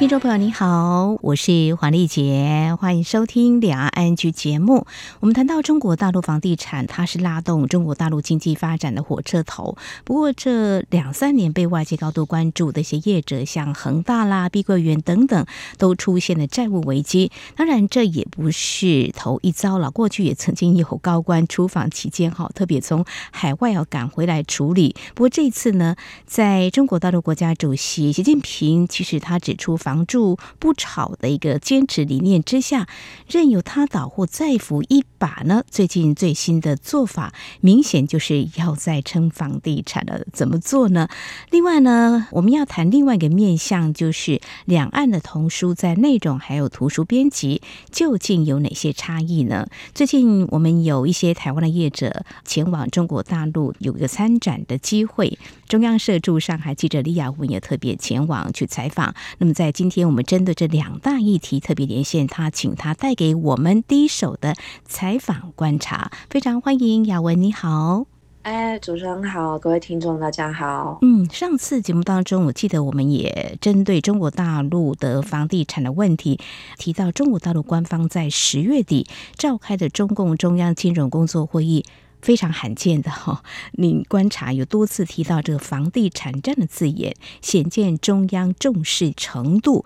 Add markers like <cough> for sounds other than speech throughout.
听众朋友你好，我是黄丽杰，欢迎收听两岸安居节目。我们谈到中国大陆房地产，它是拉动中国大陆经济发展的火车头。不过这两三年被外界高度关注的一些业者，像恒大啦、碧桂园等等，都出现了债务危机。当然，这也不是头一遭了。过去也曾经有高官出访期间，哈，特别从海外要赶回来处理。不过这一次呢，在中国大陆国家主席习近平，其实他指出房住不炒的一个坚持理念之下，任由他倒或再扶一把呢？最近最新的做法，明显就是要再撑房地产了。怎么做呢？另外呢，我们要谈另外一个面向，就是两岸的童书在内容还有图书编辑究竟有哪些差异呢？最近我们有一些台湾的业者前往中国大陆，有一个参展的机会。中央社驻上海记者李亚文也特别前往去采访。那么在今天，我们针对这两大议题特别连线他，请他带给我们第一手的采访观察。非常欢迎雅文，你好。哎，主持人好，各位听众大家好。嗯，上次节目当中，我记得我们也针对中国大陆的房地产的问题，提到中国大陆官方在十月底召开的中共中央金融工作会议。非常罕见的哈，你观察有多次提到这个房地产战的字眼，显见中央重视程度。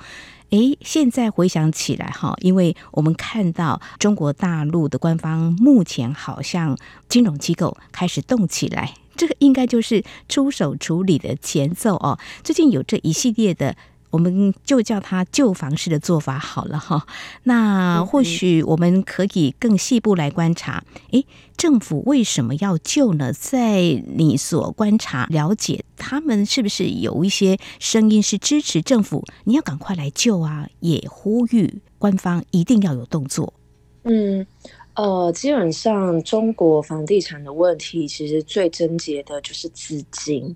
诶，现在回想起来哈，因为我们看到中国大陆的官方目前好像金融机构开始动起来，这个应该就是出手处理的前奏哦。最近有这一系列的。我们就叫它旧房式的做法好了哈。那或许我们可以更细部来观察，诶，政府为什么要救呢？在你所观察了解，他们是不是有一些声音是支持政府？你要赶快来救啊！也呼吁官方一定要有动作。嗯，呃，基本上中国房地产的问题其实最症结的就是资金，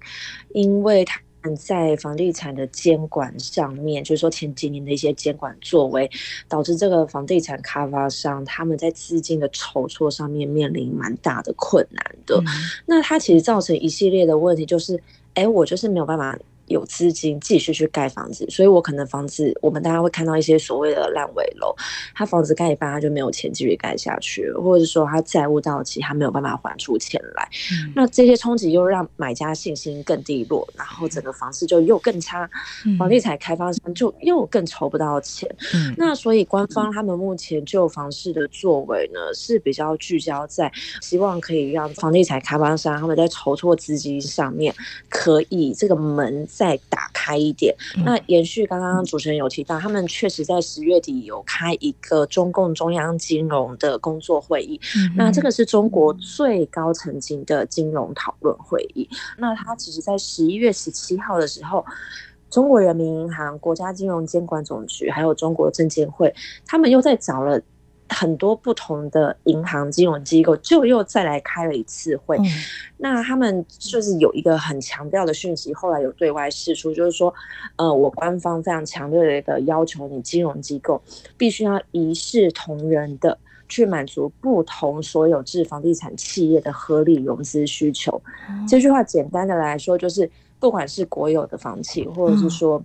因为它。在房地产的监管上面，就是说前几年的一些监管作为，导致这个房地产开发商他们在资金的筹措上面面临蛮大的困难的。嗯、那它其实造成一系列的问题，就是，哎，我就是没有办法。有资金继续去盖房子，所以我可能房子，我们大家会看到一些所谓的烂尾楼，他房子盖一半他就没有钱继续盖下去，或者是说他债务到期，他没有办法还出钱来，嗯、那这些冲击又让买家信心更低落，然后整个房市就又更差，嗯、房地产开发商就又更筹不到钱，嗯、那所以官方他们目前就房市的作为呢，是比较聚焦在希望可以让房地产开发商他们在筹措资金上面可以这个门。再打开一点。那延续刚刚主持人有提到，他们确实在十月底有开一个中共中央金融的工作会议。那这个是中国最高层级的金融讨论会议。那他其实，在十一月十七号的时候，中国人民银行、国家金融监管总局还有中国证监会，他们又在找了。很多不同的银行金融机构就又再来开了一次会，嗯、那他们就是有一个很强调的讯息，后来有对外释出，就是说，呃，我官方非常强烈的一个要求，你金融机构必须要一视同仁的去满足不同所有制房地产企业的合理融资需求。嗯、这句话简单的来说，就是不管是国有的房企，或者是说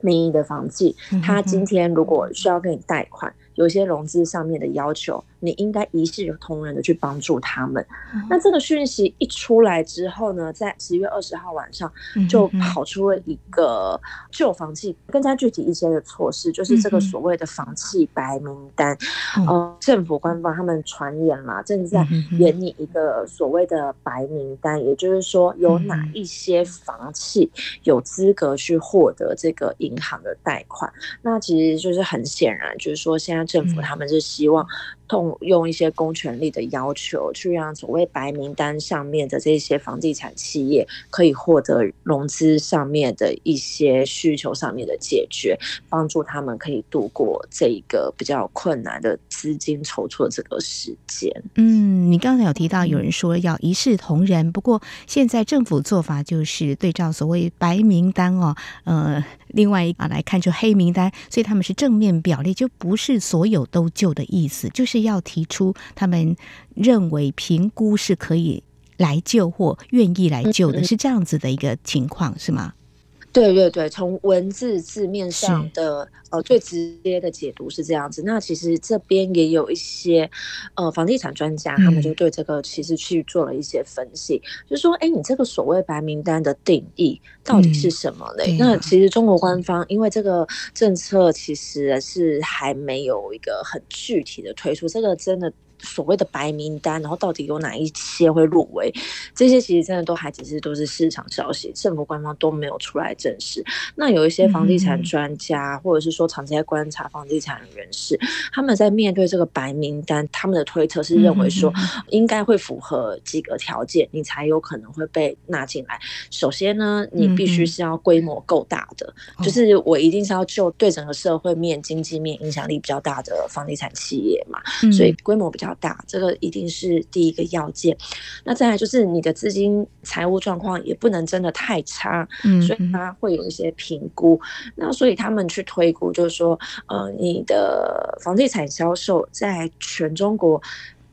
民营的房企，嗯、他今天如果需要跟你贷款。有些融资上面的要求，你应该一视同仁的去帮助他们。嗯、那这个讯息一出来之后呢，在十月二十号晚上就跑出了一个旧房契更加具体一些的措施，就是这个所谓的房契白名单。嗯、呃，政府官方他们传言嘛，正在研拟一个所谓的白名单，也就是说有哪一些房契有资格去获得这个银行的贷款。那其实就是很显然，就是说现在。政府他们是希望动用一些公权力的要求，去让所谓白名单上面的这些房地产企业可以获得融资上面的一些需求上面的解决，帮助他们可以度过这一个比较困难的资金筹措这个时间。嗯，你刚才有提到有人说要一视同仁，不过现在政府做法就是对照所谓白名单哦，呃，另外一个来看就黑名单，所以他们是正面表列，就不是所有都救的意思，就是要提出他们认为评估是可以来救或愿意来救的，是这样子的一个情况，是吗？对对对，从文字字面上的呃最直接的解读是这样子。那其实这边也有一些呃房地产专家，他们就对这个其实去做了一些分析，嗯、就是说，哎，你这个所谓白名单的定义到底是什么嘞？嗯、那其实中国官方因为这个政策其实是还没有一个很具体的推出，这个真的。所谓的白名单，然后到底有哪一些会入围？这些其实真的都还只是都是市场消息，政府官方都没有出来证实。那有一些房地产专家，嗯、或者是说长期在观察房地产人士，他们在面对这个白名单，他们的推测是认为说，应该会符合几个条件，你才有可能会被纳进来。首先呢，你必须是要规模够大的，嗯、就是我一定是要就对整个社会面、经济面影响力比较大的房地产企业嘛，嗯、所以规模比较。大，这个一定是第一个要件。那再来就是你的资金财务状况也不能真的太差，嗯，所以他会有一些评估。那所以他们去推估，就是说，呃，你的房地产销售在全中国。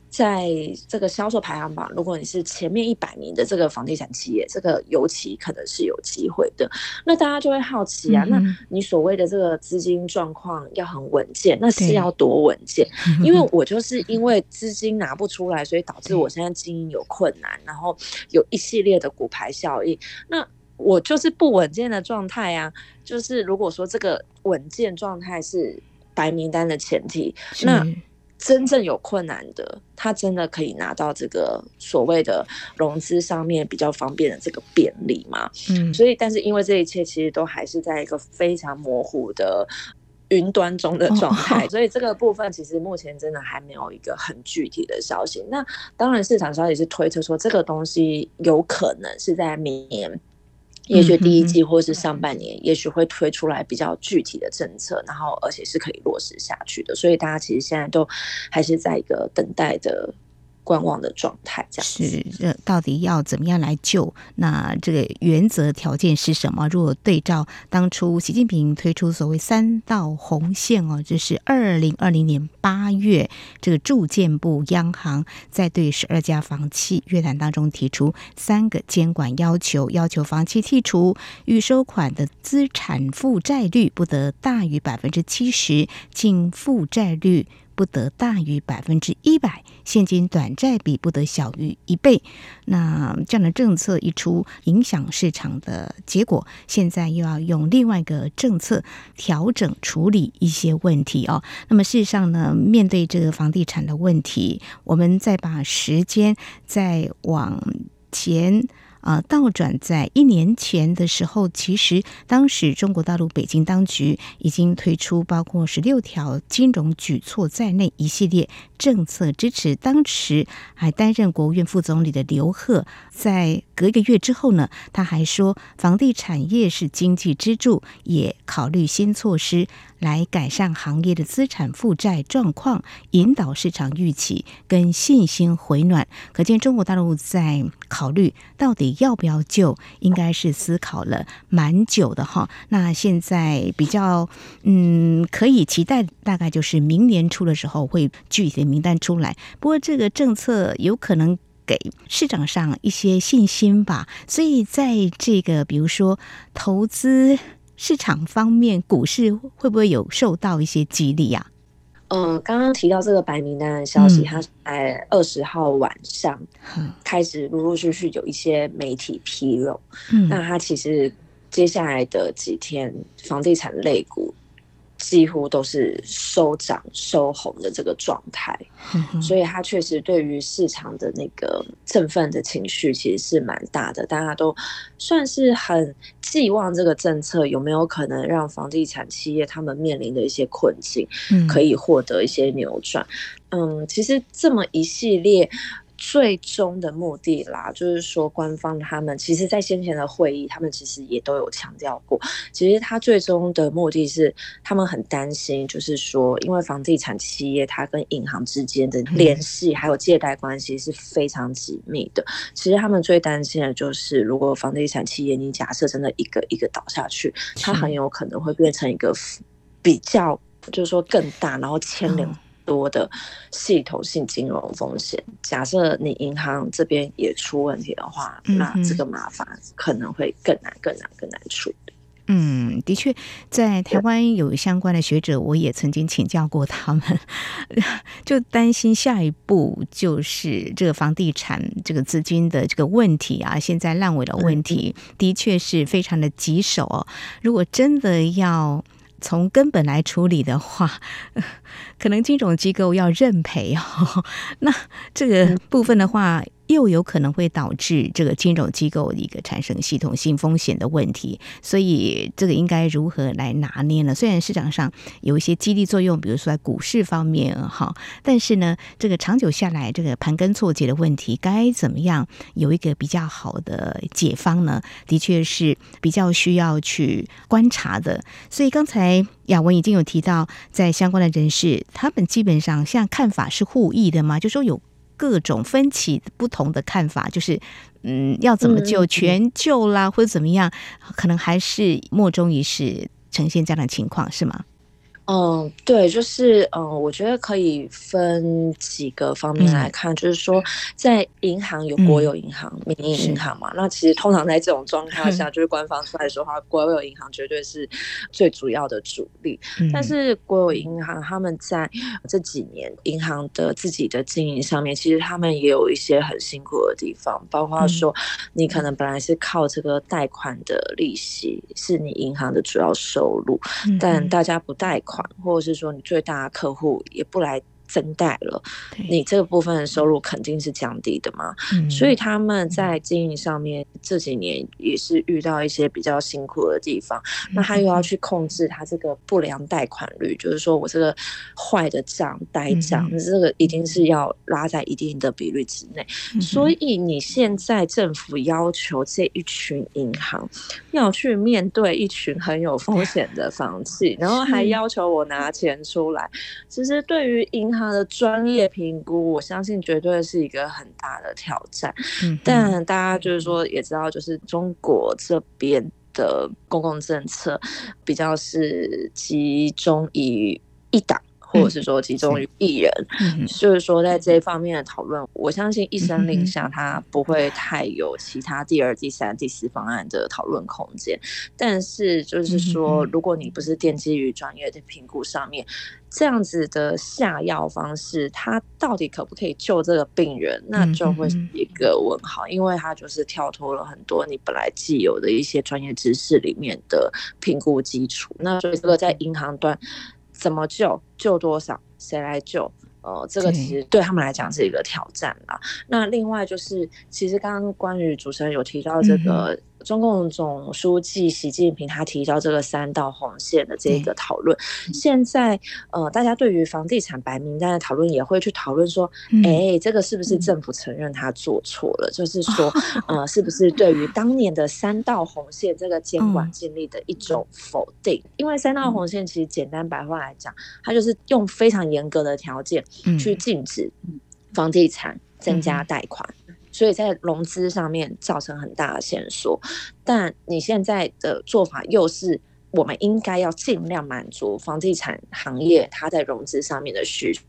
在这个销售排行榜，如果你是前面一百名的这个房地产企业，这个尤其可能是有机会的。那大家就会好奇啊，嗯、那你所谓的这个资金状况要很稳健，那是要多稳健？因为我就是因为资金拿不出来，所以导致我现在经营有困难，然后有一系列的骨牌效应。那我就是不稳健的状态啊。就是如果说这个稳健状态是白名单的前提，那。真正有困难的，他真的可以拿到这个所谓的融资上面比较方便的这个便利吗？嗯，所以，但是因为这一切其实都还是在一个非常模糊的云端中的状态，<laughs> 所以这个部分其实目前真的还没有一个很具体的消息。那当然，市场消息是推测说这个东西有可能是在明年。也许第一季或是上半年，也许会推出来比较具体的政策，然后而且是可以落实下去的，所以大家其实现在都还是在一个等待的。观望的状态，这样是这到底要怎么样来救？那这个原则条件是什么？如果对照当初习近平推出所谓三道红线哦，就是二零二零年八月，这个住建部央行在对十二家房企约谈当中提出三个监管要求，要求房企剔除预收款的资产负债率不得大于百分之七十，净负债率。不得大于百分之一百，现金短债比不得小于一倍。那这样的政策一出，影响市场的结果，现在又要用另外一个政策调整处理一些问题哦。那么事实上呢，面对这个房地产的问题，我们再把时间再往前。啊，倒转在一年前的时候，其实当时中国大陆北京当局已经推出包括十六条金融举措在内一系列政策支持。当时还担任国务院副总理的刘鹤，在隔一个月之后呢，他还说房地产业是经济支柱，也考虑新措施。来改善行业的资产负债状况，引导市场预期跟信心回暖。可见中国大陆在考虑到底要不要救，应该是思考了蛮久的哈。那现在比较嗯可以期待，大概就是明年初的时候会具体名单出来。不过这个政策有可能给市场上一些信心吧。所以在这个比如说投资。市场方面，股市会不会有受到一些激励啊？嗯，刚刚提到这个白名单的消息，它在二十号晚上开始陆陆续续有一些媒体披露。嗯，那它其实接下来的几天，房地产类股几乎都是收涨收红的这个状态，嗯、所以它确实对于市场的那个振奋的情绪其实是蛮大的，大家都算是很寄望这个政策有没有可能让房地产企业他们面临的一些困境可以获得一些扭转。嗯，嗯，其实这么一系列。最终的目的啦，就是说官方他们其实，在先前的会议，他们其实也都有强调过，其实他最终的目的是，他们很担心，就是说，因为房地产企业它跟银行之间的联系还有借贷关系是非常紧密的。其实他们最担心的就是，如果房地产企业你假设真的一个一个倒下去，它很有可能会变成一个比较，就是说更大，然后牵连。多的系统性金融风险，假设你银行这边也出问题的话，嗯、那这个麻烦可能会更难、更难、更难处理。嗯，的确，在台湾有相关的学者，我也曾经请教过他们，<laughs> 就担心下一步就是这个房地产这个资金的这个问题啊，现在烂尾的问题，的确是非常的棘手哦。如果真的要从根本来处理的话，<laughs> 可能金融机构要认赔哦。<laughs> 那这个部分的话。又有可能会导致这个金融机构一个产生系统性风险的问题，所以这个应该如何来拿捏呢？虽然市场上有一些激励作用，比如说在股市方面哈，但是呢，这个长久下来，这个盘根错节的问题该怎么样有一个比较好的解方呢？的确是比较需要去观察的。所以刚才雅文已经有提到，在相关的人士，他们基本上现在看法是互异的嘛，就说有。各种分歧不同的看法，就是嗯，要怎么救全救啦，或者怎么样，可能还是莫衷一是呈现这样的情况，是吗？嗯，对，就是嗯，我觉得可以分几个方面来看，嗯、就是说，在银行有国有银行、嗯、民营银行嘛，那其实通常在这种状态 <laughs> 下，就是官方出来说话，国有银行绝对是最主要的主力。嗯、但是国有银行他们在这几年银行的自己的经营上面，其实他们也有一些很辛苦的地方，包括说你可能本来是靠这个贷款的利息是你银行的主要收入，嗯、但大家不贷款。或者是说，你最大的客户也不来。增贷了，你这个部分的收入肯定是降低的嘛，嗯、所以他们在经营上面这几年也是遇到一些比较辛苦的地方。嗯、那他又要去控制他这个不良贷款率，嗯、就是说我这个坏的账、呆账，嗯、这个一定是要拉在一定的比率之内。嗯、所以你现在政府要求这一群银行要去面对一群很有风险的房企，<laughs> 然后还要求我拿钱出来，其实对于银他的专业评估，我相信绝对是一个很大的挑战。嗯，但大家就是说，也知道，就是中国这边的公共政策比较是集中于一党。或者是说集中于一人，嗯、就是说在这一方面的讨论，我相信一声令下，他不会太有其他第二、第三、第四方案的讨论空间。但是就是说，如果你不是奠基于专业的评估上面，这样子的下药方式，它到底可不可以救这个病人，那就会是一个问号，因为它就是跳脱了很多你本来既有的一些专业知识里面的评估基础。那所以这个在银行端。怎么救？救多少？谁来救？呃，这个其实对他们来讲是一个挑战啦。那另外就是，其实刚刚关于主持人有提到这个。嗯中共总书记习近平他提到这个三道红线的这个讨论，嗯、现在呃，大家对于房地产白名单的讨论也会去讨论说，哎、嗯欸，这个是不是政府承认他做错了？嗯、就是 <laughs> 说，呃，是不是对于当年的三道红线这个监管建立的一种否定？嗯、因为三道红线其实简单白话来讲，它就是用非常严格的条件去禁止房地产增加贷款。所以在融资上面造成很大的线索，但你现在的做法又是我们应该要尽量满足房地产行业它在融资上面的需求。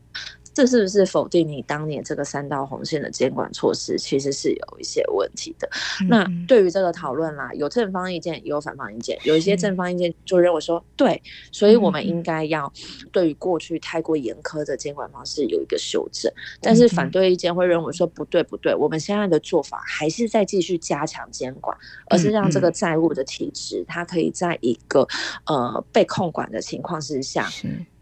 这是不是否定你当年这个三道红线的监管措施其实是有一些问题的？嗯、那对于这个讨论啦，有正方意见，也有反方意见。有一些正方意见就认为说，对，所以我们应该要对于过去太过严苛的监管方式有一个修正。但是反对意见会认为说，不对不对，我们现在的做法还是在继续加强监管，而是让这个债务的体制，它可以在一个呃被控管的情况之下。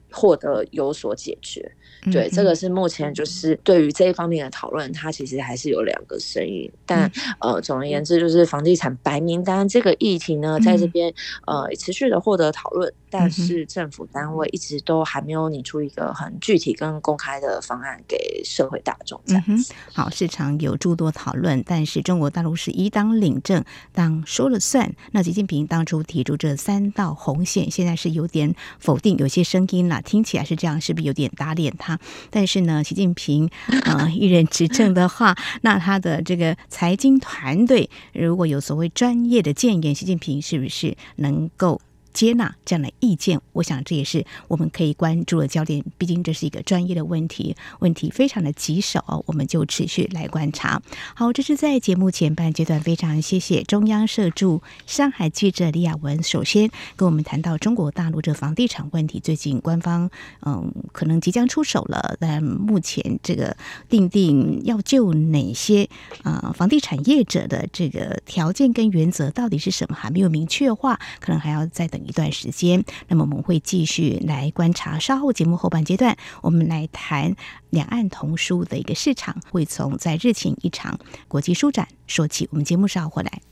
获得有所解决，对，这个是目前就是对于这一方面的讨论，它其实还是有两个声音。但呃，总而言之，就是房地产白名单这个议题呢，在这边呃持续的获得讨论，但是政府单位一直都还没有拟出一个很具体跟公开的方案给社会大众。嗯哼，好，市场有诸多讨论，但是中国大陆是一当领证，当说了算。那习近平当初提出这三道红线，现在是有点否定，有些声音啦。听起来是这样，是不是有点打脸他？但是呢，习近平啊、呃、一人执政的话，那他的这个财经团队如果有所谓专业的建言，习近平是不是能够？接纳这样的意见，我想这也是我们可以关注的焦点。毕竟这是一个专业的问题，问题非常的棘手，我们就持续来观察。好，这是在节目前半阶段，非常谢谢中央社驻上海记者李雅文。首先跟我们谈到中国大陆这房地产问题，最近官方嗯可能即将出手了，但目前这个定定要救哪些啊房地产业者的这个条件跟原则到底是什么，还没有明确化，可能还要再等。一段时间，那么我们会继续来观察。稍后节目后半阶段，我们来谈两岸童书的一个市场，会从在日前一场国际书展说起。我们节目稍后回来。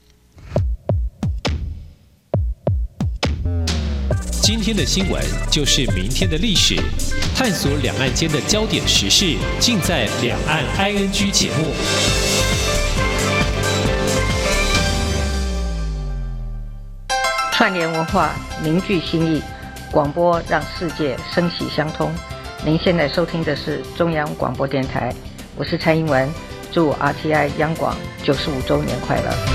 今天的新闻就是明天的历史，探索两岸间的焦点时事，尽在《两岸 ING》节目。串联文化，凝聚心意，广播让世界声息相通。您现在收听的是中央广播电台，我是蔡英文，祝 RTI 央广九十五周年快乐。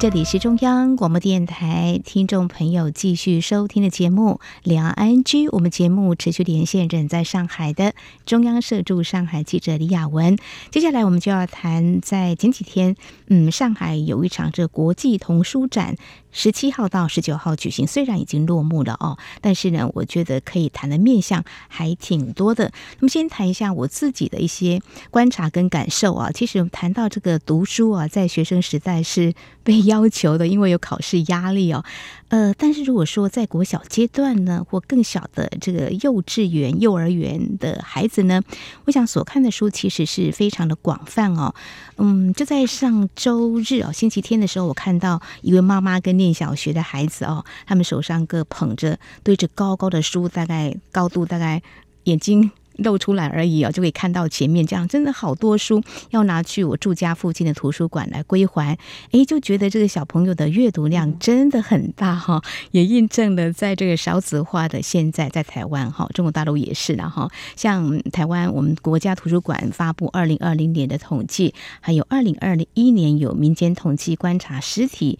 这里是中央广播电台听众朋友继续收听的节目《两岸 ING》，我们节目持续连线人在上海的中央社驻上海记者李雅文。接下来我们就要谈，在前几天，嗯，上海有一场这国际童书展。十七号到十九号举行，虽然已经落幕了哦，但是呢，我觉得可以谈的面向还挺多的。那么，先谈一下我自己的一些观察跟感受啊。其实谈到这个读书啊，在学生时代是被 <laughs> 要求的，因为有考试压力哦。呃，但是如果说在国小阶段呢，或更小的这个幼稚园、幼儿园的孩子呢，我想所看的书其实是非常的广泛哦。嗯，就在上周日哦，星期天的时候，我看到一位妈妈跟念小学的孩子哦，他们手上各捧着堆着高高的书，大概高度大概眼睛。露出来而已哦，就可以看到前面这样，真的好多书要拿去我住家附近的图书馆来归还。诶，就觉得这个小朋友的阅读量真的很大哈，也印证了在这个少子化的现在，在台湾哈，中国大陆也是的哈。像台湾，我们国家图书馆发布二零二零年的统计，还有二零二一年有民间统计观察实体。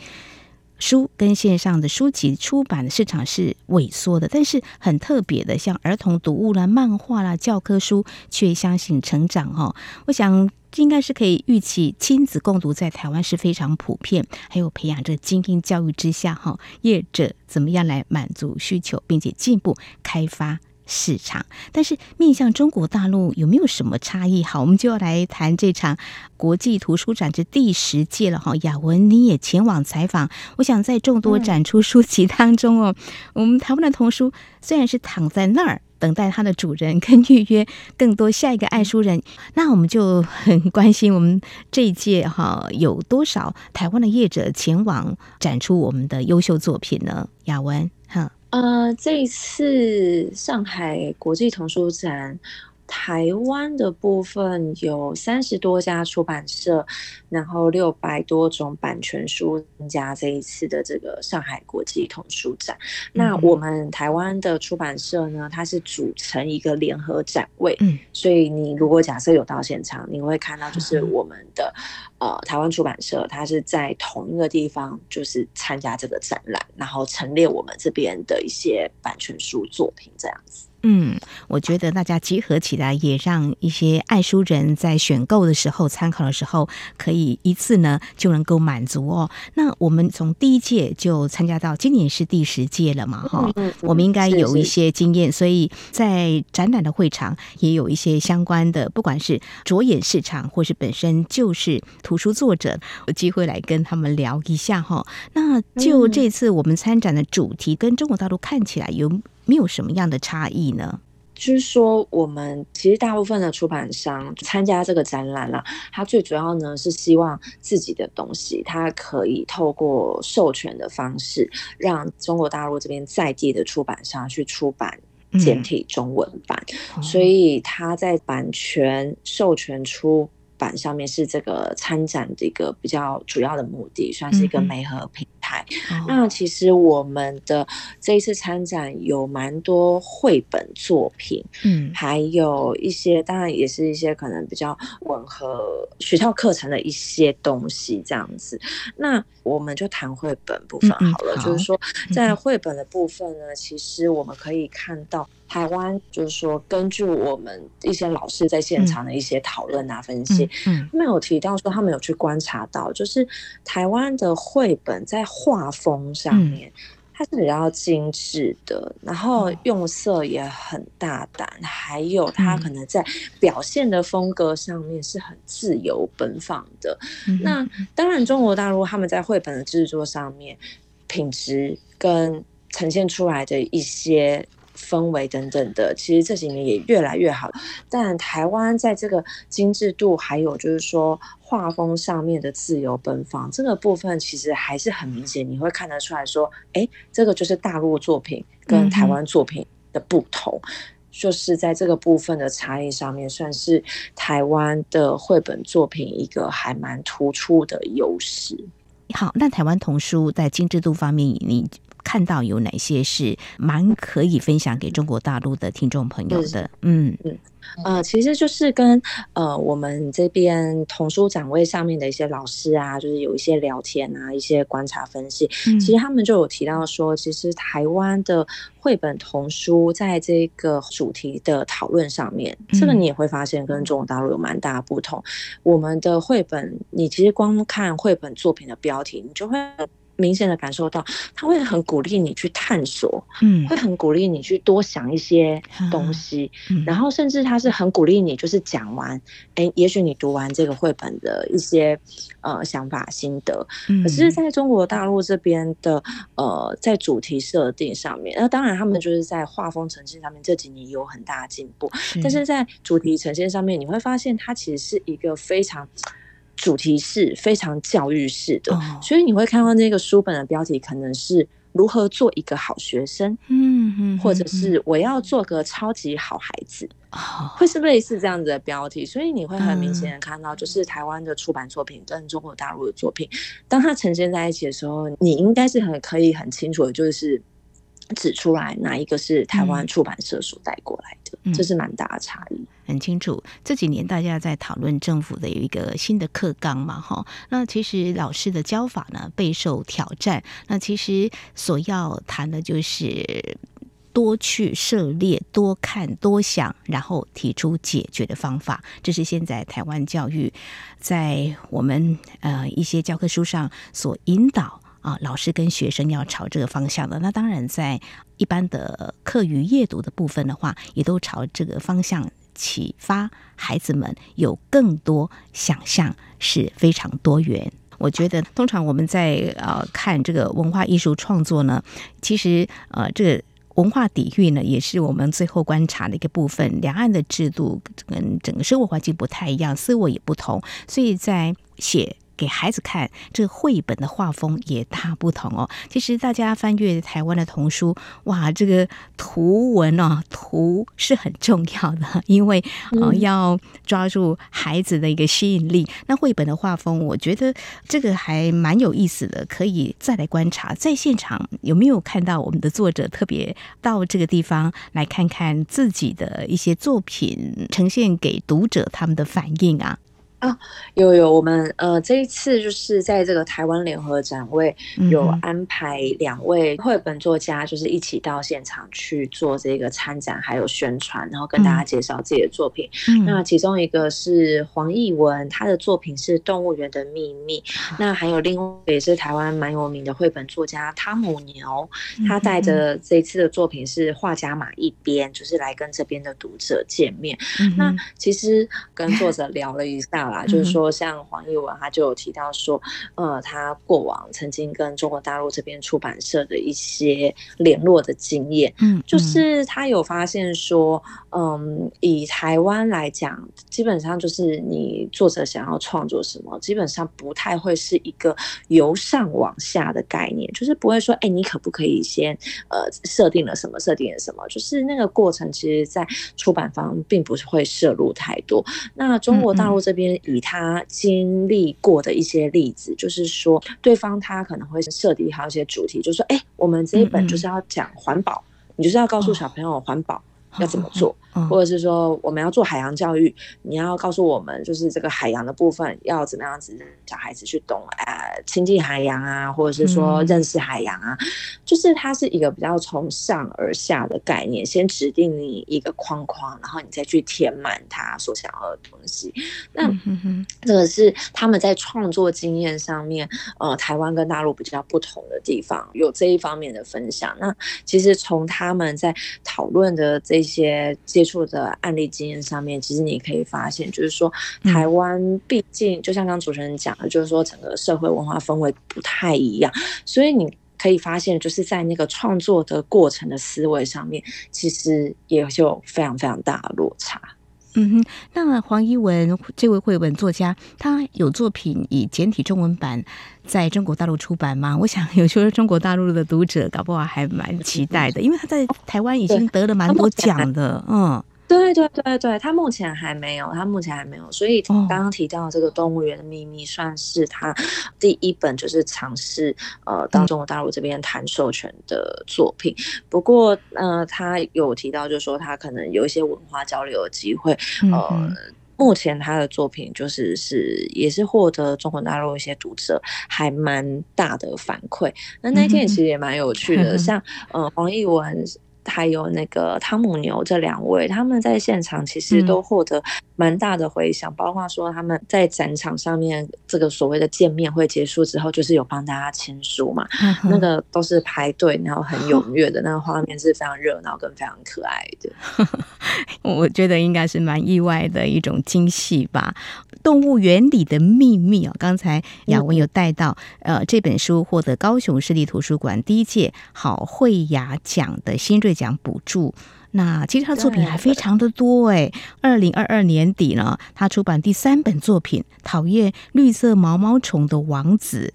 书跟线上的书籍出版的市场是萎缩的，但是很特别的，像儿童读物啦、漫画啦、教科书却相信成长哦。我想应该是可以预期，亲子共读在台湾是非常普遍，还有培养这精英教育之下哈，业者怎么样来满足需求，并且进一步开发。市场，但是面向中国大陆有没有什么差异？好，我们就要来谈这场国际图书展，这第十届了哈。雅文，你也前往采访，我想在众多展出书籍当中哦，我们台湾的童书虽然是躺在那儿等待它的主人跟预约更多下一个爱书人，那我们就很关心我们这一届哈有多少台湾的业者前往展出我们的优秀作品呢？雅文，哈。呃，这一次上海国际童书展，台湾的部分有三十多家出版社，然后六百多种版权书参加这一次的这个上海国际童书展。嗯、那我们台湾的出版社呢，它是组成一个联合展位，嗯，所以你如果假设有到现场，你会看到就是我们的、嗯、呃台湾出版社，它是在同一个地方就是参加这个展览，然后陈列我们这边的一些版权书作品这样子。嗯，我觉得大家集合起来，也让一些爱书人在选购的时候、参考的时候，可以一次呢就能够满足哦。那我们从第一届就参加到今年是第十届了嘛，哈、嗯，我们应该有一些经验，所以在展览的会场也有一些相关的，不管是着眼市场，或是本身就是图书作者，有机会来跟他们聊一下哈。那就这次我们参展的主题跟中国大陆看起来有。没有什么样的差异呢？就是说，我们其实大部分的出版商参加这个展览了，他最主要呢是希望自己的东西，他可以透过授权的方式，让中国大陆这边在地的出版商去出版简体中文版，嗯、所以他在版权授权出版上面是这个参展的一个比较主要的目的，算是一个媒合品。嗯、那其实我们的这一次参展有蛮多绘本作品，嗯，还有一些当然也是一些可能比较吻合学校课程的一些东西这样子。那我们就谈绘本部分好了，嗯嗯、好，就是说在绘本的部分呢，其实我们可以看到台湾，就是说根据我们一些老师在现场的一些讨论啊、分析，嗯，他们有提到说他们有去观察到，就是台湾的绘本在画风上面，它是比较精致的，然后用色也很大胆，还有它可能在表现的风格上面是很自由奔放的。那当然，中国大陆他们在绘本的制作上面，品质跟呈现出来的一些。氛围等等的，其实这几年也越来越好。但台湾在这个精致度，还有就是说画风上面的自由奔放这个部分，其实还是很明显，你会看得出来说，哎，这个就是大陆作品跟台湾作品的不同，嗯、就是在这个部分的差异上面，算是台湾的绘本作品一个还蛮突出的优势。好，那台湾童书在精致度方面，你看到有哪些是蛮可以分享给中国大陆的听众朋友的？嗯嗯。呃，其实就是跟呃我们这边童书展位上面的一些老师啊，就是有一些聊天啊，一些观察分析。嗯、其实他们就有提到说，其实台湾的绘本童书在这个主题的讨论上面，嗯、这个你也会发现跟中国大陆有蛮大的不同。我们的绘本，你其实光看绘本作品的标题，你就会。明显的感受到，他会很鼓励你去探索，嗯，会很鼓励你去多想一些东西，嗯、然后甚至他是很鼓励你，就是讲完，哎、欸，也许你读完这个绘本的一些呃想法心得，嗯、可是在中国大陆这边的呃，在主题设定上面，那当然他们就是在画风呈现上面这几年有很大的进步，是。但是在主题呈现上面，你会发现它其实是一个非常。主题是非常教育式的，哦、所以你会看到那个书本的标题可能是如何做一个好学生，嗯嗯，或者是我要做个超级好孩子，哦、会是类似这样子的标题，所以你会很明显的看到，就是台湾的出版作品跟中国大陆的作品，当它呈现在一起的时候，你应该是很可以很清楚的，就是指出来哪一个是台湾出版社所带过来的，嗯、这是蛮大的差异。很清楚，这几年大家在讨论政府的有一个新的课纲嘛，哈。那其实老师的教法呢备受挑战。那其实所要谈的就是多去涉猎、多看、多想，然后提出解决的方法。这是现在台湾教育在我们呃一些教科书上所引导啊，老师跟学生要朝这个方向的。那当然，在一般的课余阅读的部分的话，也都朝这个方向。启发孩子们有更多想象是非常多元。我觉得，通常我们在呃看这个文化艺术创作呢，其实呃这个文化底蕴呢，也是我们最后观察的一个部分。两岸的制度跟整个生活环境不太一样，思维也不同，所以在写。给孩子看这个绘本的画风也大不同哦。其实大家翻阅台湾的童书，哇，这个图文哦，图是很重要的，因为呃要抓住孩子的一个吸引力。那绘本的画风，我觉得这个还蛮有意思的，可以再来观察。在现场有没有看到我们的作者特别到这个地方来看看自己的一些作品，呈现给读者他们的反应啊？啊，有有，我们呃这一次就是在这个台湾联合展位有安排两位绘本作家，就是一起到现场去做这个参展还有宣传，然后跟大家介绍自己的作品。嗯、那其中一个是黄奕文，他的作品是《动物园的秘密》。嗯、那还有另外也是台湾蛮有名的绘本作家汤姆牛，他带着这一次的作品是《画家马一边》，就是来跟这边的读者见面。嗯、那其实跟作者聊了一下。就是说，像黄奕文，他就有提到说，呃，他过往曾经跟中国大陆这边出版社的一些联络的经验，嗯，就是他有发现说，嗯，以台湾来讲，基本上就是你作者想要创作什么，基本上不太会是一个由上往下的概念，就是不会说，哎，你可不可以先呃设定了什么，设定了什么，就是那个过程，其实在出版方并不是会摄入太多。那中国大陆这边。以他经历过的一些例子，就是说，对方他可能会设定好一些主题，就是说，哎，我们这一本就是要讲环保，你就是要告诉小朋友环保要怎么做。或者是说我们要做海洋教育，你要告诉我们，就是这个海洋的部分要怎么样子让小孩子去懂，呃，亲近海洋啊，或者是说认识海洋啊，就是它是一个比较从上而下的概念，先指定你一个框框，然后你再去填满他所想要的东西。那这个是他们在创作经验上面，呃，台湾跟大陆比较不同的地方，有这一方面的分享。那其实从他们在讨论的这些接触的案例经验上面，其实你可以发现，就是说台湾毕竟就像刚主持人讲的，就是说整个社会文化氛围不太一样，所以你可以发现，就是在那个创作的过程的思维上面，其实也就非常非常大的落差。嗯哼，那黄一文这位绘本作家，他有作品以简体中文版在中国大陆出版吗？我想有时候中国大陆的读者搞不好还蛮期待的，因为他在台湾已经得了蛮多奖的，嗯。对对对对，他目前还没有，他目前还没有，所以刚刚提到这个《动物园的秘密》算是他第一本就是尝试呃，到中国大陆这边谈授权的作品。不过呃，他有提到就是说他可能有一些文化交流的机会。呃，目前他的作品就是是也是获得中国大陆一些读者还蛮大的反馈。那那天其实也蛮有趣的，<laughs> 像呃黄奕文。还有那个汤姆牛这两位，他们在现场其实都获得蛮大的回响，嗯、包括说他们在展场上面这个所谓的见面会结束之后，就是有帮大家签书嘛，嗯、那个都是排队，然后很踊跃的那个画面是非常热闹跟非常可爱的。<laughs> 我觉得应该是蛮意外的一种惊喜吧。动物园里的秘密啊，刚才雅文有带到，呃，这本书获得高雄市立图书馆第一届好绘雅奖的新锐奖补助。那其实他的作品还非常的多哎。二零二二年底呢，他出版第三本作品《讨厌绿色毛毛虫的王子》。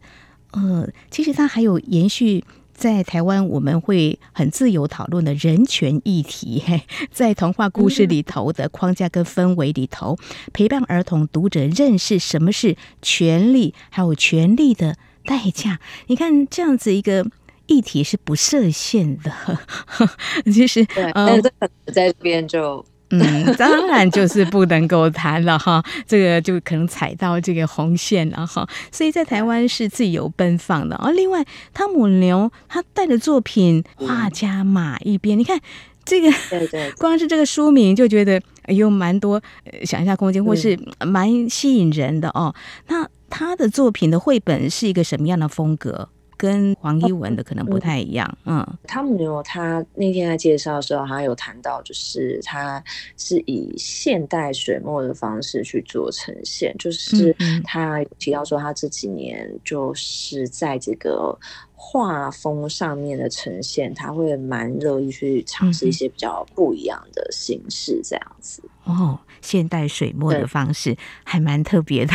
呃，其实他还有延续。在台湾，我们会很自由讨论的人权议题，<laughs> 在童话故事里头的框架跟氛围里头，陪伴儿童读者认识什么是权利，还有权利的代价。你看这样子一个议题是不设限的，<laughs> 其实对，但是在这边就。嗯，当然就是不能够谈了哈，<laughs> 这个就可能踩到这个红线了哈。所以在台湾是自由奔放的。而另外，汤姆牛他带的作品《画家马一边》，你看这个，对对，光是这个书名就觉得有蛮多想象空间，或是蛮吸引人的哦。那他的作品的绘本是一个什么样的风格？跟黄一文的可能不太一样，嗯，汤姆牛他那天在介绍的时候，他有谈到，就是他是以现代水墨的方式去做呈现，就是他提到说，他这几年就是在这个画风上面的呈现，他会蛮乐意去尝试一些比较不一样的形式，这样子。哦，现代水墨的方式还蛮特别的，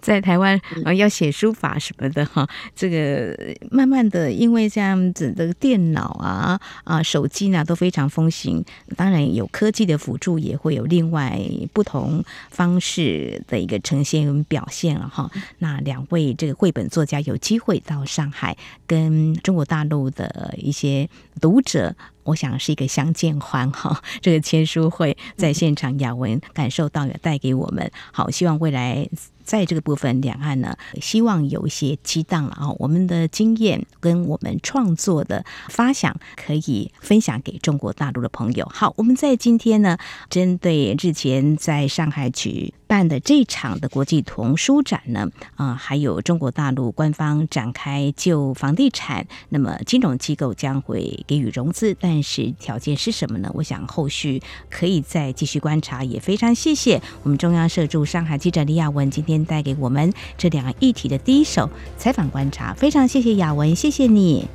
在台湾啊要写书法什么的哈，这个慢慢的因为这样子的电脑啊啊手机呢都非常风行，当然有科技的辅助，也会有另外不同方式的一个呈现跟表现了哈。那两位这个绘本作家有机会到上海跟中国大陆的一些读者。我想是一个相见欢哈。这个签书会在现场，雅文感受到也带给我们好，希望未来。在这个部分，两岸呢，希望有一些激荡了啊。我们的经验跟我们创作的发想，可以分享给中国大陆的朋友。好，我们在今天呢，针对日前在上海举办的这场的国际童书展呢，啊，还有中国大陆官方展开就房地产，那么金融机构将会给予融资，但是条件是什么呢？我想后续可以再继续观察。也非常谢谢我们中央社驻上海记者李雅文今天。带给我们这两个议题的第一手采访观察，非常谢谢雅文，谢谢你，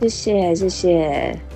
谢谢谢谢。